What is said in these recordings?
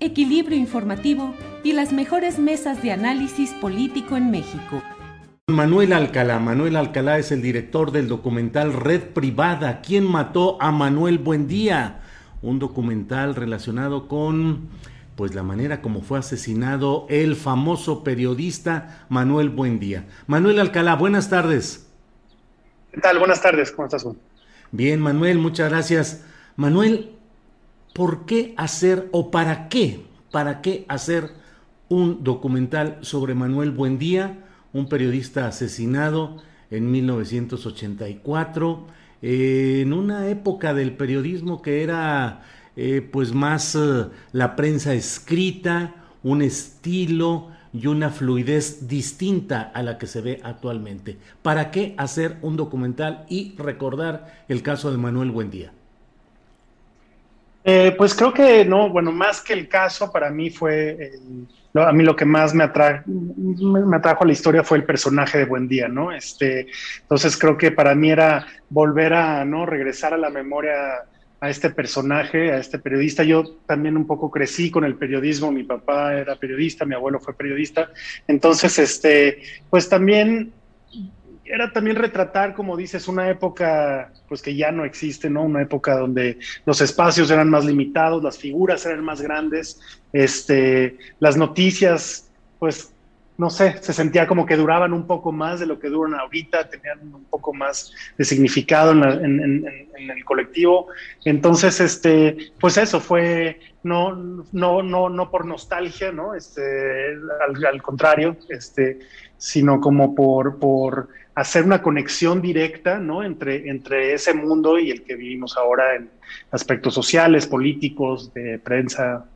equilibrio informativo y las mejores mesas de análisis político en México. Manuel Alcalá. Manuel Alcalá es el director del documental Red Privada. ¿Quién mató a Manuel Buendía? Un documental relacionado con pues la manera como fue asesinado el famoso periodista Manuel Buendía. Manuel Alcalá, buenas tardes. ¿Qué tal? Buenas tardes, ¿cómo estás? Bien, Manuel, muchas gracias. Manuel, ¿por qué hacer o para qué? ¿Para qué hacer un documental sobre Manuel Buendía, un periodista asesinado en 1984, eh, en una época del periodismo que era eh, pues más eh, la prensa escrita, un estilo y una fluidez distinta a la que se ve actualmente. ¿Para qué hacer un documental y recordar el caso de Manuel Buendía? Eh, pues creo que no, bueno, más que el caso, para mí fue, a mí lo que más me, atrajo a la historia fue el personaje de Buendía, ¿no? Este, entonces creo que para mí era volver a, ¿no? Regresar a la memoria a este personaje, a este periodista. Yo también un poco crecí con el periodismo, mi papá era periodista, mi abuelo fue periodista, entonces, este, pues también era también retratar, como dices, una época pues que ya no existe, ¿no? Una época donde los espacios eran más limitados, las figuras eran más grandes, este, las noticias, pues no sé, se sentía como que duraban un poco más de lo que duran ahorita, tenían un poco más de significado en, el colectivo. Entonces, este, pues eso fue no, no, no, no por nostalgia, ¿no? Este, al, contrario, este, sino como por hacer una conexión directa, ¿no? Entre, entre ese mundo y el que vivimos ahora en aspectos sociales, políticos, de prensa.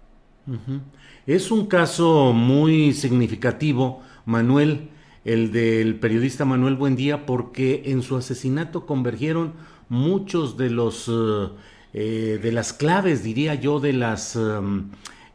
Es un caso muy significativo, Manuel, el del periodista Manuel Buendía, porque en su asesinato convergieron muchos de los eh, eh, de las claves, diría yo, de las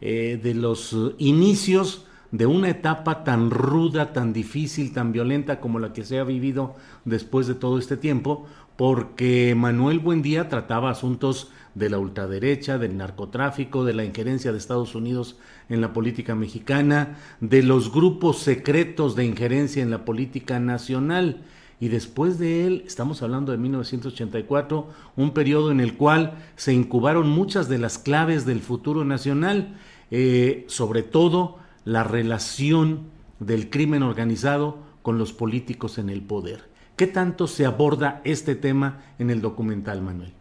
eh, de los inicios de una etapa tan ruda, tan difícil, tan violenta como la que se ha vivido después de todo este tiempo, porque Manuel Buendía trataba asuntos de la ultraderecha, del narcotráfico, de la injerencia de Estados Unidos en la política mexicana, de los grupos secretos de injerencia en la política nacional. Y después de él, estamos hablando de 1984, un periodo en el cual se incubaron muchas de las claves del futuro nacional, eh, sobre todo la relación del crimen organizado con los políticos en el poder. ¿Qué tanto se aborda este tema en el documental, Manuel?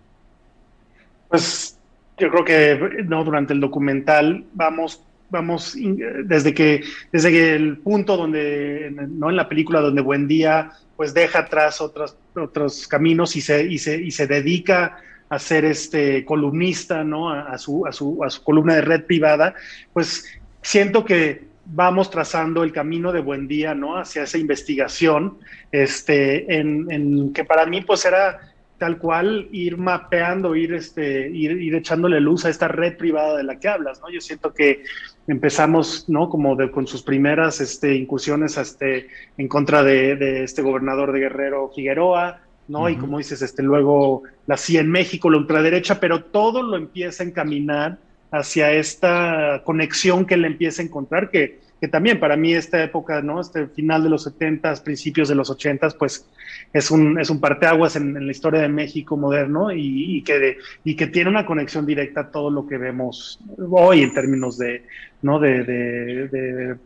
Pues yo creo que no durante el documental vamos vamos desde que desde que el punto donde no en la película donde Buendía pues deja atrás otros otros caminos y se y se y se dedica a ser este columnista no a, su, a, su, a su columna de red privada pues siento que vamos trazando el camino de Buendía no hacia esa investigación este en, en que para mí pues era tal cual ir mapeando, ir, este, ir, echándole luz a esta red privada de la que hablas, ¿no? Yo siento que empezamos, ¿no? Como de, con sus primeras este, incursiones este, en contra de, este gobernador de Guerrero, Figueroa, ¿no? Y como dices, este, luego la CIA en México, la ultraderecha, pero todo lo empieza a encaminar hacia esta conexión que él empieza a encontrar, que, que también para mí esta época, ¿no? Este final de los 70 principios de los 80 pues es un, es un parteaguas en, la historia de México moderno y, que y que tiene una conexión directa a todo lo que vemos hoy en términos de, ¿no? de,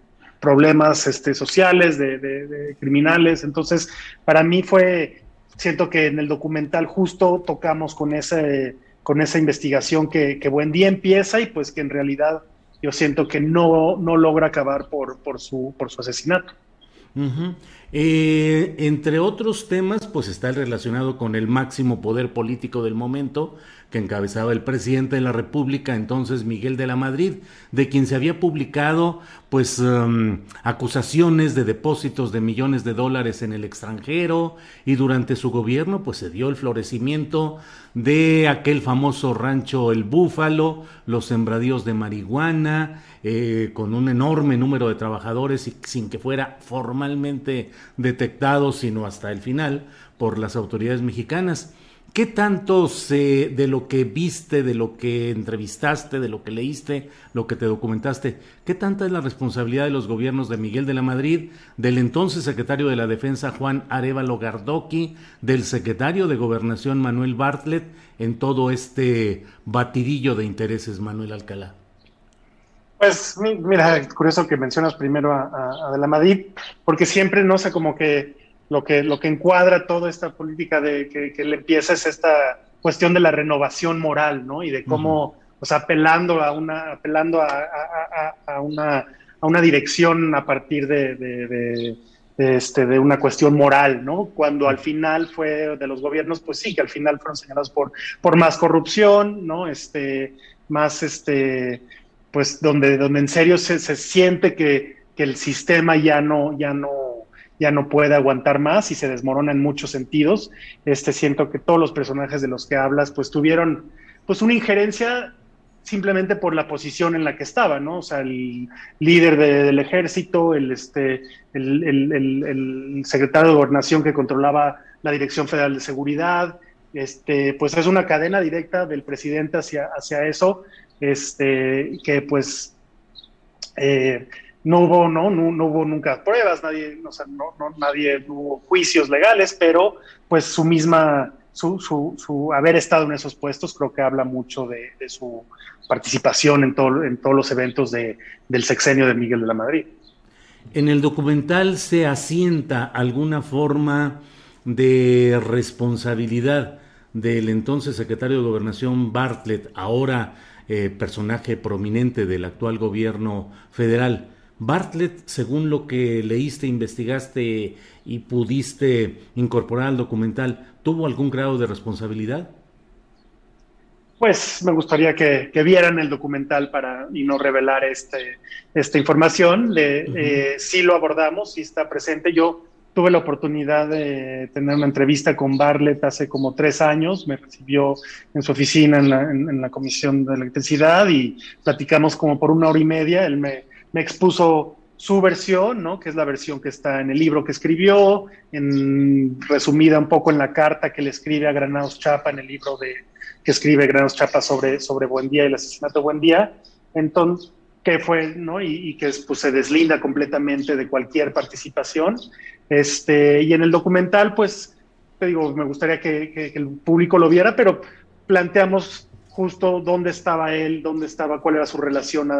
problemas este, sociales, de, criminales. Entonces, para mí fue, siento que en el documental justo tocamos con ese con esa investigación que, Buen Día empieza y pues que en realidad yo siento que no, no logra acabar por, por, su, por su asesinato. Eh, entre otros temas, pues está el relacionado con el máximo poder político del momento, que encabezaba el presidente de la República, entonces Miguel de la Madrid, de quien se había publicado pues um, acusaciones de depósitos de millones de dólares en el extranjero y durante su gobierno pues se dio el florecimiento de aquel famoso rancho El Búfalo, los sembradíos de marihuana, eh, con un enorme número de trabajadores y sin que fuera formalmente detectado, sino hasta el final por las autoridades mexicanas. ¿Qué tanto se, de lo que viste, de lo que entrevistaste, de lo que leíste, lo que te documentaste, qué tanta es la responsabilidad de los gobiernos de Miguel de la Madrid, del entonces secretario de la Defensa Juan Arevalo Gardoqui, del secretario de Gobernación Manuel Bartlett en todo este batidillo de intereses, Manuel Alcalá? Pues mira, curioso que mencionas primero a, a de la Madrid, porque siempre, no sé, como que lo que, lo que encuadra toda esta política de que, le empieza es esta cuestión de la renovación moral, ¿no? Y de cómo, o sea, apelando a una, apelando a, a, una, a una dirección a partir de, de, este, de una cuestión moral, ¿no? Cuando al final fue de los gobiernos, pues sí, que al final fueron señalados por, por más corrupción, ¿no? Este, más, este, pues donde, donde en serio se, se siente que, que el sistema ya no, ya no ya no puede aguantar más y se desmorona en muchos sentidos. Este siento que todos los personajes de los que hablas pues tuvieron pues una injerencia simplemente por la posición en la que estaba, ¿no? O sea, el líder del ejército, el, este, el, el, secretario de gobernación que controlaba la Dirección Federal de Seguridad, este, pues es una cadena directa del presidente hacia, hacia eso, este, que pues eh, no hubo, no, no, hubo nunca pruebas, nadie, o sea, no, no, nadie hubo juicios legales, pero pues su misma, su, su, su, haber estado en esos puestos creo que habla mucho de, su participación en, todo, en todos los eventos de, del sexenio de Miguel de la Madrid. En el documental se asienta alguna forma de responsabilidad del entonces secretario de Gobernación Bartlett, ahora eh, personaje prominente del actual gobierno federal, Bartlett, según lo que leíste, investigaste y pudiste incorporar al documental, ¿tuvo algún grado de responsabilidad? Pues me gustaría que, vieran el documental para y no revelar este, esta información. Eh, sí lo abordamos, sí está presente. Yo tuve la oportunidad de tener una entrevista con Bartlett hace como tres años. Me recibió en su oficina en la, en la Comisión de Electricidad y platicamos como por una hora y media. Él me, me expuso su versión, ¿no? que es la versión que está en el libro que escribió, en, resumida un poco en la carta que le escribe a Granados Chapa, en el libro de, que escribe Granados Chapa sobre, sobre Día y el asesinato de Buendía. Entonces, que fue, ¿no? Y, que pues, se deslinda completamente de cualquier participación. Este, y en el documental, pues, te digo, me gustaría que, que el público lo viera, pero planteamos justo dónde estaba él, dónde estaba, cuál era su relación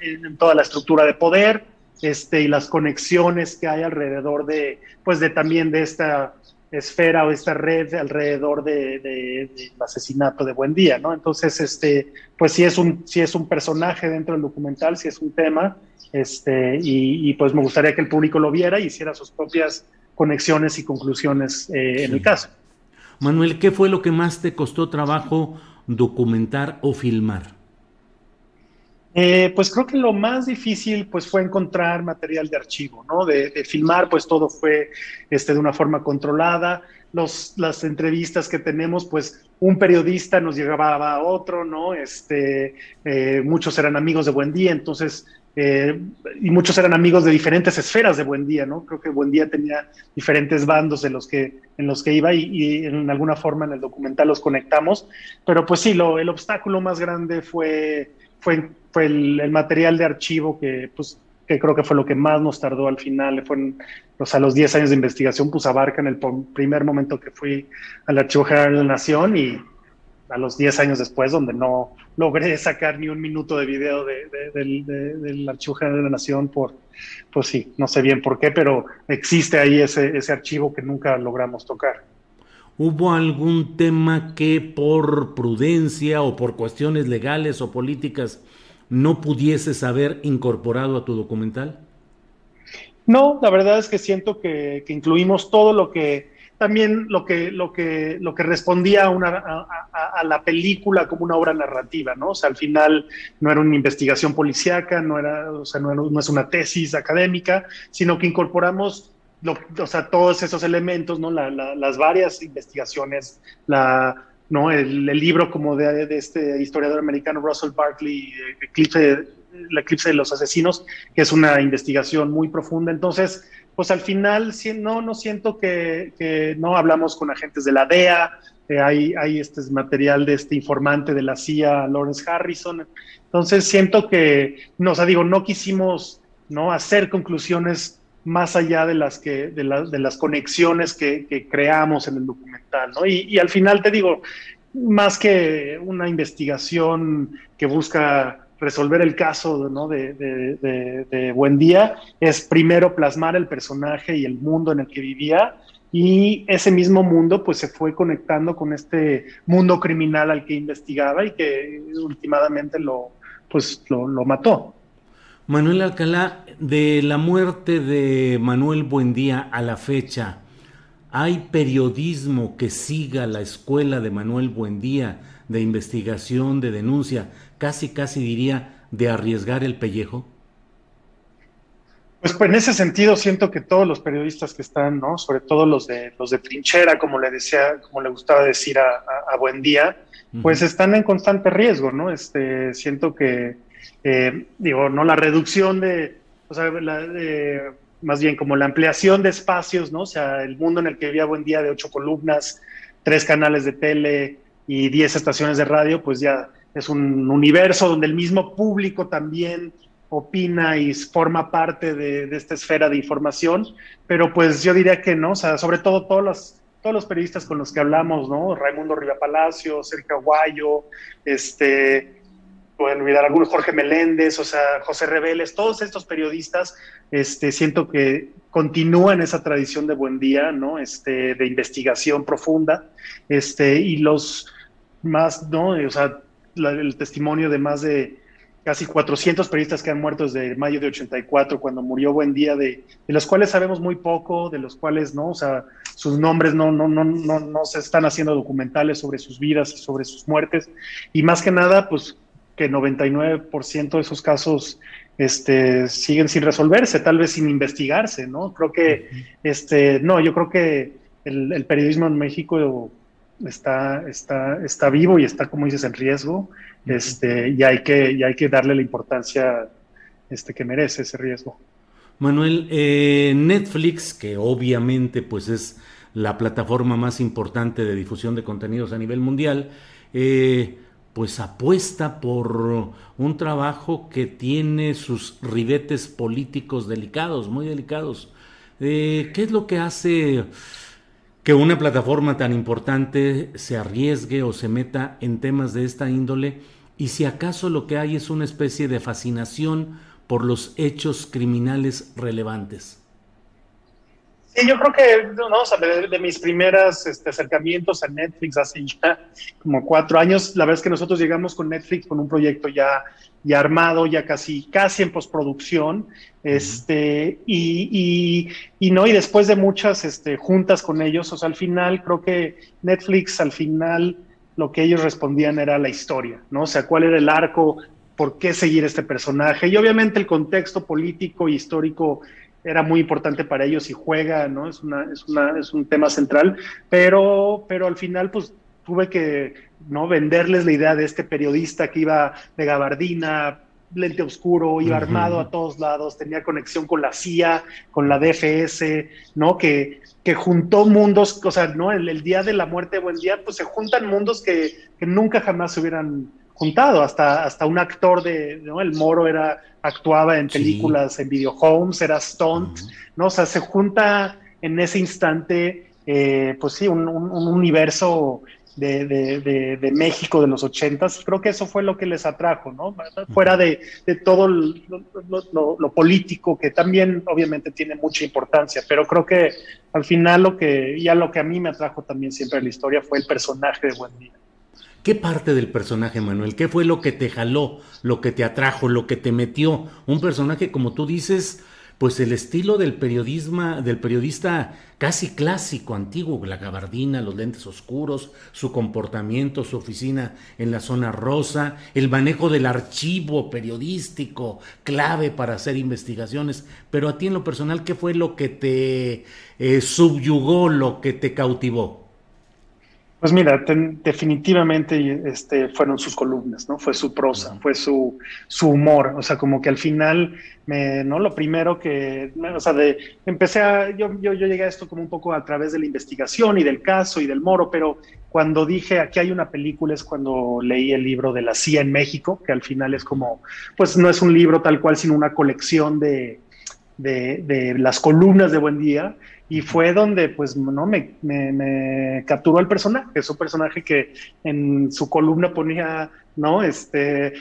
en toda la estructura de poder, este, y las conexiones que hay alrededor de, pues de también de esta esfera o esta red alrededor del de, asesinato de Buendía, ¿no? Entonces, este, pues sí es un, sí es un personaje dentro del documental, sí es un tema, este, y, pues me gustaría que el público lo viera y hiciera sus propias conexiones y conclusiones eh, en el caso. Manuel, ¿qué fue lo que más te costó trabajo documentar o filmar? Eh, pues creo que lo más difícil pues fue encontrar material de archivo, ¿no? De, filmar pues todo fue este, de una forma controlada. los, las entrevistas que tenemos, pues un periodista nos llegaba a otro, ¿no? Este, eh, muchos eran amigos de Buen Día, entonces, eh, y muchos eran amigos de diferentes esferas de Buen Día, ¿no? Creo que Buen Día tenía diferentes bandos en los que, en los que iba y, en alguna forma en el documental los conectamos, pero pues sí, lo, el obstáculo más grande fue, fue, fue el, material de archivo que, pues, que creo que fue lo que más nos tardó al final, fue a los 10 años de investigación, pues abarcan el primer momento que fui al Archivo General de la Nación y a los 10 años después, donde no logré sacar ni un minuto de video del Archivo General de la Nación por, pues sí, no sé bien por qué, pero existe ahí ese, ese archivo que nunca logramos tocar. ¿Hubo algún tema que por prudencia o por cuestiones legales o políticas no pudieses haber incorporado a tu documental? No, la verdad es que siento que, incluimos todo lo que también lo que, lo que, lo que respondía a, la película como una obra narrativa, ¿no? O sea, al final no era una investigación policíaca, no, era, o sea, no, es una tesis académica, sino que incorporamos o sea, todos esos elementos, ¿no? las varias investigaciones, la, ¿no? El, libro como de, este historiador americano Russell Barkley, Eclipse, El eclipse de los asesinos, que es una investigación muy profunda. Entonces, pues al final no, no siento que, no hablamos con agentes de la DEA, eh, hay, hay este material de este informante de la CIA, Lawrence Harrison. Entonces siento que, no, o sea, digo, no quisimos no hacer conclusiones más allá de las, que, de, de las conexiones que, creamos en el documental. ¿no? Y, al final te digo, más que una investigación que busca resolver el caso ¿no? de, de, Buen Día, es primero plasmar el personaje y el mundo en el que vivía. Y ese mismo mundo pues se fue conectando con este mundo criminal al que investigaba y que últimamente lo, pues, lo, lo mató. Manuel Alcalá, de la muerte de Manuel Buendía a la fecha, ¿hay periodismo que siga la escuela de Manuel Buendía de investigación, de denuncia, casi casi diría de arriesgar el pellejo? Pues, pues en ese sentido siento que todos los periodistas que están, ¿no? Sobre todo los de los de trinchera, como le decía, como le gustaba decir a, a, Buendía, pues están en constante riesgo, ¿no? Este, siento que eh, digo, no la reducción de, o sea, más bien como la ampliación de espacios, ¿no? O sea, el mundo en el que vivía buen día de ocho columnas, tres canales de tele y diez estaciones de radio, pues ya es un universo donde el mismo público también opina y forma parte de, esta esfera de información, pero pues yo diría que no, o sea, sobre todo todos los, todos los periodistas con los que hablamos, ¿no? Raimundo Riva Palacio, Sergio Aguayo, este, pueden olvidar algunos, Jorge Meléndez, o sea, José Reveles, todos estos periodistas, este, siento que continúan esa tradición de buen día, ¿no? Este, de investigación profunda, este, y los más, ¿no? O sea, el testimonio de más de casi 400 periodistas que han muerto desde mayo de 84, cuando murió Buen Día, de, de, los cuales sabemos muy poco, de los cuales, ¿no? O sea, sus nombres no, no, no, no, no se están haciendo documentales sobre sus vidas y sobre sus muertes, y más que nada, pues que 99% de esos casos este, siguen sin resolverse, tal vez sin investigarse, ¿no? Creo que, este, no, yo creo que el, periodismo en México está, está, está vivo y está, como dices, en riesgo, este, y, hay que, y hay que darle la importancia este, que merece ese riesgo. Manuel, eh, Netflix, que obviamente pues es la plataforma más importante de difusión de contenidos a nivel mundial, eh, pues apuesta por un trabajo que tiene sus ribetes políticos delicados, muy delicados. Eh, ¿Qué es lo que hace que una plataforma tan importante se arriesgue o se meta en temas de esta índole? Y si acaso lo que hay es una especie de fascinación por los hechos criminales relevantes yo creo que no, de, mis primeros este, acercamientos a Netflix hace ya como cuatro años, la verdad es que nosotros llegamos con Netflix con un proyecto ya, ya armado, ya casi, casi en postproducción, este, y, y, no, y después de muchas este, juntas con ellos, o sea, al final creo que Netflix al final lo que ellos respondían era la historia, ¿no? O sea, cuál era el arco, por qué seguir este personaje, y obviamente el contexto político e histórico era muy importante para ellos y juega, ¿no? Es, una, es, una, es un tema central, pero, pero al final pues tuve que ¿no? venderles la idea de este periodista que iba de gabardina, lente oscuro, iba armado a todos lados, tenía conexión con la CIA, con la DFS, ¿no? Que, que juntó mundos, o sea, ¿no? El, día de la muerte Buen Día, pues se juntan mundos que, que nunca jamás se hubieran juntado, hasta, hasta un actor de, ¿no? El Moro era, actuaba en películas, en video homes, era stunt, ¿no? O sea, se junta en ese instante, eh, pues sí, un, un, un universo de, México de los ochentas, creo que eso fue lo que les atrajo, ¿no? Fuera de, todo lo, político, que también obviamente tiene mucha importancia, pero creo que al final lo que, ya lo que a mí me atrajo también siempre en la historia fue el personaje de Buen Día. ¿Qué parte del personaje, Manuel? ¿Qué fue lo que te jaló, lo que te atrajo, lo que te metió? Un personaje, como tú dices, pues el estilo del periodismo, del periodista casi clásico, antiguo, la gabardina, los lentes oscuros, su comportamiento, su oficina en la zona rosa, el manejo del archivo periodístico, clave para hacer investigaciones. Pero a ti en lo personal, ¿qué fue lo que te eh, subyugó, lo que te cautivó? Pues mira, definitivamente este, fueron sus columnas, ¿no? Fue su prosa, fue su, su humor, o sea, como que al final, me, ¿no? Lo primero que, o sea, de, empecé a, yo, yo, yo, llegué a esto como un poco a través de la investigación y del caso y del moro, pero cuando dije, aquí hay una película, es cuando leí el libro de la CIA en México, que al final es como, pues no es un libro tal cual, sino una colección de, de, de las columnas de Buen Día, y fue donde pues no me, me, capturó el personaje, es un personaje que en su columna ponía, ¿no? Este,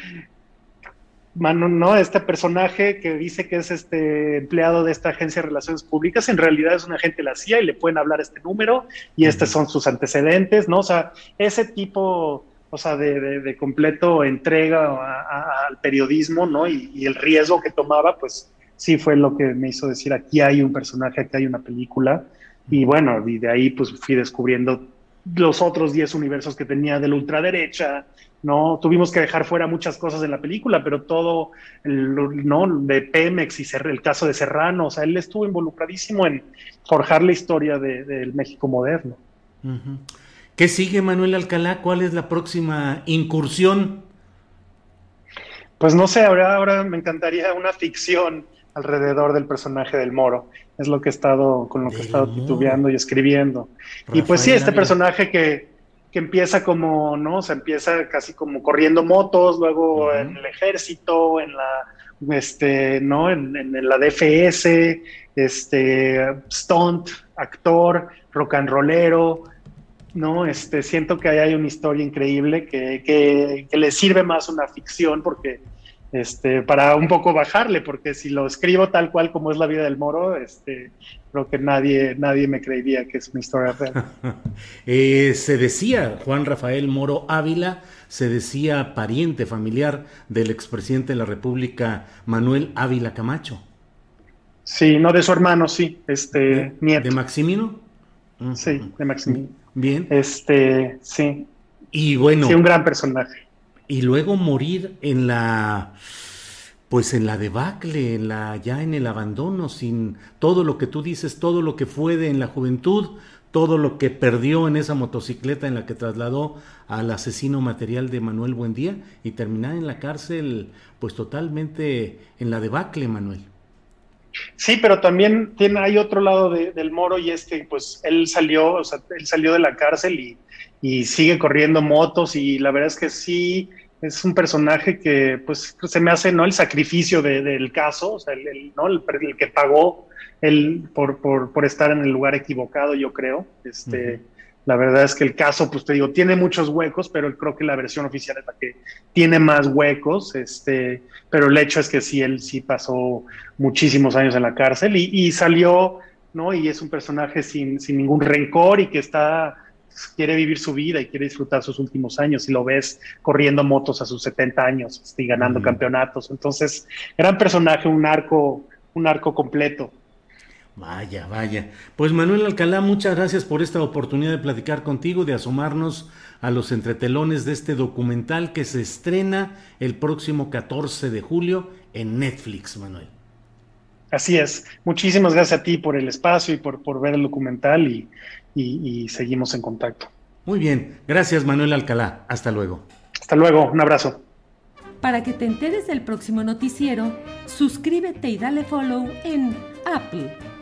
mano, ¿no? Este personaje que dice que es este empleado de esta agencia de relaciones públicas, en realidad es un agente de la CIA y le pueden hablar este número y estos son sus antecedentes, ¿no? O sea, ese tipo, o sea, de, completo entrega al periodismo, ¿no? Y, y, el riesgo que tomaba, pues sí fue lo que me hizo decir, aquí hay un personaje, aquí hay una película. Y bueno, y de ahí pues fui descubriendo los otros 10 universos que tenía de la ultraderecha, ¿no? Tuvimos que dejar fuera muchas cosas en la película, pero todo, ¿no? De Pemex y el caso de Serrano, o sea, él estuvo involucradísimo en forjar la historia del México moderno. ¿Qué sigue Manuel Alcalá? ¿Cuál es la próxima incursión? Pues no sé, ahora, ahora me encantaría una ficción alrededor del personaje del Moro. Es lo que he estado, con lo que he estado titubeando y escribiendo. y pues sí, este personaje que, que, empieza como, ¿no? O sea, empieza casi como corriendo motos, luego en el ejército, en la, este, ¿no? En, en, la DFS, este, stunt, actor, rock and rollero, ¿no? Este, siento que ahí hay una historia increíble que, que, que le sirve más una ficción porque este, para un poco bajarle, porque si lo escribo tal cual como es la vida del moro, este, creo que nadie, nadie me creería que es una historia real. Eh, se decía, Juan Rafael Moro Ávila, se decía pariente familiar del expresidente de la República, Manuel Ávila Camacho. Sí, no de su hermano, sí, este, nieto. ¿De Maximino? Sí, de Maximino. Bien. Este, sí. Y bueno. Sí, un gran personaje y luego morir en la pues en la debacle, en la ya en el abandono, sin todo lo que tú dices, todo lo que fue de en la juventud, todo lo que perdió en esa motocicleta en la que trasladó al asesino material de Manuel Buendía y terminar en la cárcel pues totalmente en la debacle, Manuel. Sí, pero también tiene, hay otro lado del moro y es que pues él salió, o sea, él salió de la cárcel y y sigue corriendo motos y la verdad es que sí es un personaje que pues se me hace no el sacrificio del caso, o sea, el, ¿no? el, que pagó el, por, por, por, estar en el lugar equivocado, yo creo. Este, La verdad es que el caso, pues te digo, tiene muchos huecos, pero creo que la versión oficial es la que tiene más huecos. Este, pero el hecho es que sí, él sí pasó muchísimos años en la cárcel y, y salió, ¿no? Y es un personaje sin, sin ningún rencor y que está quiere vivir su vida y quiere disfrutar sus últimos años y lo ves corriendo motos a sus 70 años y ganando campeonatos. Entonces, gran personaje, un arco, un arco completo. Vaya, vaya. Pues Manuel Alcalá, muchas gracias por esta oportunidad de platicar contigo, de asomarnos a los entretelones de este documental que se estrena el próximo 14 de julio en Netflix, Manuel. Así es. Muchísimas gracias a ti por el espacio y por, por ver el documental y, y seguimos en contacto. Muy bien. Gracias, Manuel Alcalá. Hasta luego. Hasta luego. Un abrazo. Para que te enteres del próximo noticiero, suscríbete y dale follow en Apple,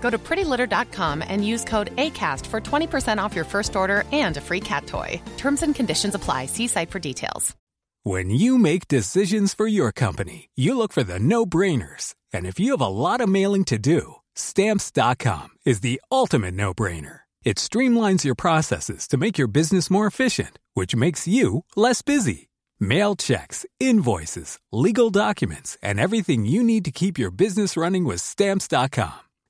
Go to prettylitter.com and use code ACAST for 20% off your first order and a free cat toy. Terms and conditions apply. See site for details. When you make decisions for your company, you look for the no brainers. And if you have a lot of mailing to do, stamps.com is the ultimate no brainer. It streamlines your processes to make your business more efficient, which makes you less busy. Mail checks, invoices, legal documents, and everything you need to keep your business running with stamps.com.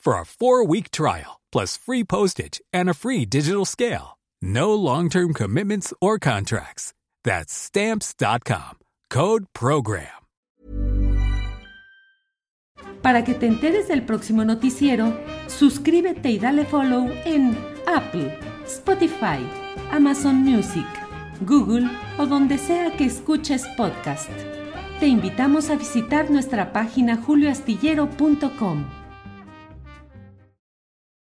for a 4-week trial plus free postage and a free digital scale. No long-term commitments or contracts. That's stamps.com. Code program. Para que te enteres del próximo noticiero, suscríbete y dale follow en Apple, Spotify, Amazon Music, Google o donde sea que escuches podcast. Te invitamos a visitar nuestra página julioastillero.com.